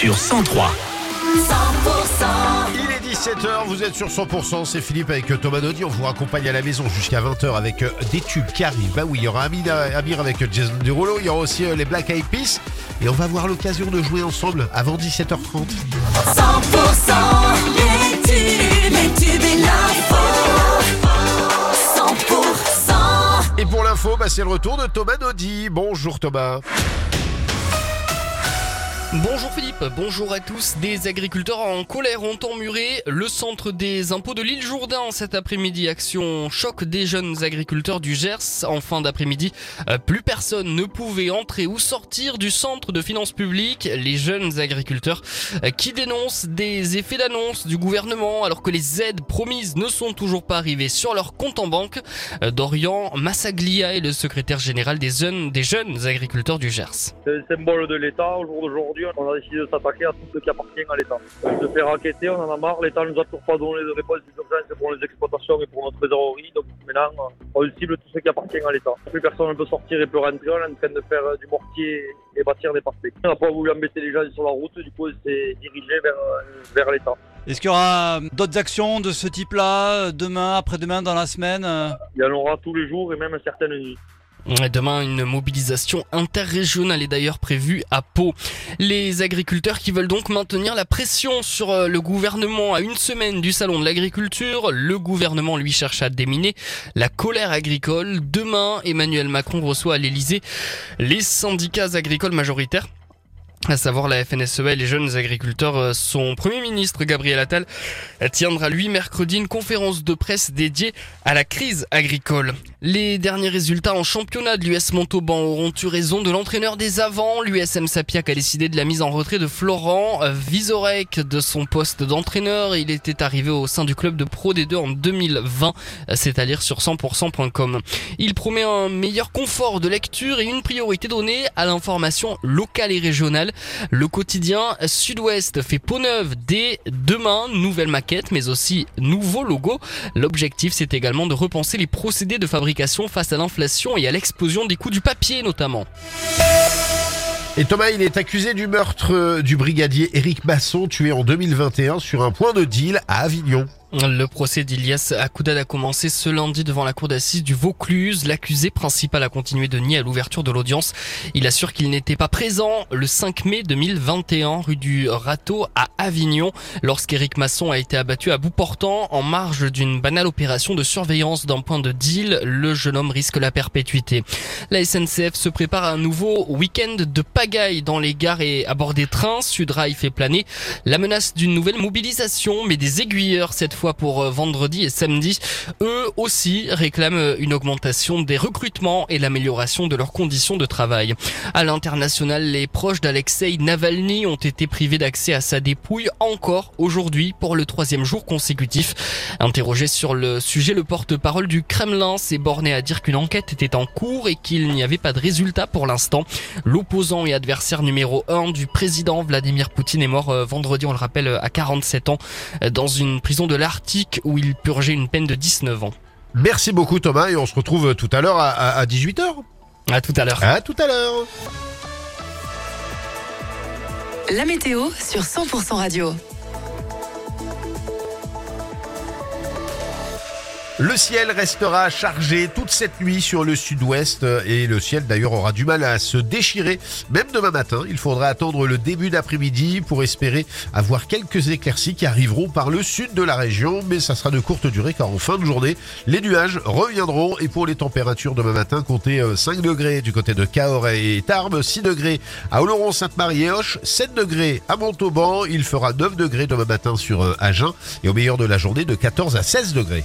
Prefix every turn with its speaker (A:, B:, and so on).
A: sur 103.
B: 100%
C: Il est 17h, vous êtes sur 100%, c'est Philippe avec Thomas Naudy, on vous raccompagne à la maison jusqu'à 20h avec euh, des tubes qui arrivent. Bah oui, il y aura Amir, Amir avec Jason Derulo, il y aura aussi euh, les Black Eyed Peas et on va avoir l'occasion de jouer ensemble avant 17h30.
B: 100% les tubes, les tubes et l'info 100%
C: Et pour l'info, bah, c'est le retour de Thomas Naudy. Bonjour Thomas.
D: Bonjour Philippe, bonjour à tous. Des agriculteurs en colère ont emmuré le centre des impôts de l'île Jourdain cet après-midi. Action choc des jeunes agriculteurs du Gers. En fin d'après-midi, euh, plus personne ne pouvait entrer ou sortir du centre de finances publiques. Les jeunes agriculteurs euh, qui dénoncent des effets d'annonce du gouvernement alors que les aides promises ne sont toujours pas arrivées sur leur compte en banque. Euh, Dorian Massaglia est le secrétaire général des jeunes, des jeunes agriculteurs du Gers.
E: On a décidé de s'attaquer à tout ce qui appartient à l'État. De faire enquêter, on en a marre. L'État nous a toujours pas donné de réponse d'urgence pour les exploitations et pour notre trésorerie. Donc maintenant, on cible tout ce qui appartient à l'État. Plus personne ne peut sortir et peut rentrer. On est en train de faire du mortier et bâtir des parfaits. On n'a pas voulu embêter les gens sur la route. Du coup, on s'est dirigé vers, vers l'État.
F: Est-ce qu'il y aura d'autres actions de ce type-là demain, après-demain, dans la semaine?
E: Il y en aura tous les jours et même certaines nuits.
D: Demain, une mobilisation interrégionale est d'ailleurs prévue à Pau. Les agriculteurs qui veulent donc maintenir la pression sur euh, le gouvernement à une semaine du salon de l'agriculture, le gouvernement lui cherche à déminer la colère agricole. Demain, Emmanuel Macron reçoit à l'Elysée les syndicats agricoles majoritaires à savoir la FNSEA et les jeunes agriculteurs. Euh, Son premier ministre, Gabriel Attal, tiendra lui mercredi une conférence de presse dédiée à la crise agricole. Les derniers résultats en championnat de l'US Montauban auront eu raison de l'entraîneur des avants. L'USM Sapiac a décidé de la mise en retrait de Florent euh, Vizorek de son poste d'entraîneur. Il était arrivé au sein du club de Pro D2 en 2020. C'est à lire sur 100%.com. Il promet un meilleur confort de lecture et une priorité donnée à l'information locale et régionale. Le quotidien Sud-Ouest fait peau neuve dès demain, nouvelle maquette mais aussi nouveau logo. L'objectif c'est également de repenser les procédés de fabrication face à l'inflation et à l'explosion des coûts du papier notamment.
C: Et Thomas, il est accusé du meurtre euh, du brigadier Éric Masson, tué en 2021 sur un point de deal à Avignon.
D: Le procès d'Ilias Akoudad a commencé ce lundi devant la cour d'assises du Vaucluse. L'accusé principal a continué de nier à l'ouverture de l'audience. Il assure qu'il n'était pas présent le 5 mai 2021 rue du Râteau à Avignon lorsqu'Éric Masson a été abattu à bout portant en marge d'une banale opération de surveillance d'un point de deal. Le jeune homme risque la perpétuité. La SNCF se prépare à un nouveau week-end de pagaille dans les gares et à bord des trains. Sudrail fait planer la menace d'une nouvelle mobilisation mais des aiguilleurs cette fois pour euh, vendredi et samedi. Eux aussi réclament euh, une augmentation des recrutements et l'amélioration de leurs conditions de travail. À l'international, les proches d'Alexei Navalny ont été privés d'accès à sa dépouille encore aujourd'hui pour le troisième jour consécutif. Interrogé sur le sujet, le porte-parole du Kremlin s'est borné à dire qu'une enquête était en cours et qu'il n'y avait pas de résultat pour l'instant. L'opposant et adversaire numéro un du président Vladimir Poutine est mort euh, vendredi, on le rappelle, à 47 ans dans une prison de l'Arctique où il purgeait une peine de 19 ans.
C: Merci beaucoup Thomas et on se retrouve tout à l'heure à, à 18h.
D: À tout à l'heure.
C: À tout à l'heure.
G: La météo sur 100% radio.
C: Le ciel restera chargé toute cette nuit sur le sud-ouest euh, et le ciel d'ailleurs aura du mal à se déchirer. Même demain matin, il faudra attendre le début d'après-midi pour espérer avoir quelques éclaircies qui arriveront par le sud de la région, mais ça sera de courte durée car en fin de journée, les nuages reviendront et pour les températures demain matin, comptez euh, 5 degrés du côté de Cahors et Tarbes, 6 degrés à Oloron-Sainte-Marie et Hoche, 7 degrés à Montauban, il fera 9 degrés demain matin sur euh, Agen et au meilleur de la journée de 14 à 16 degrés.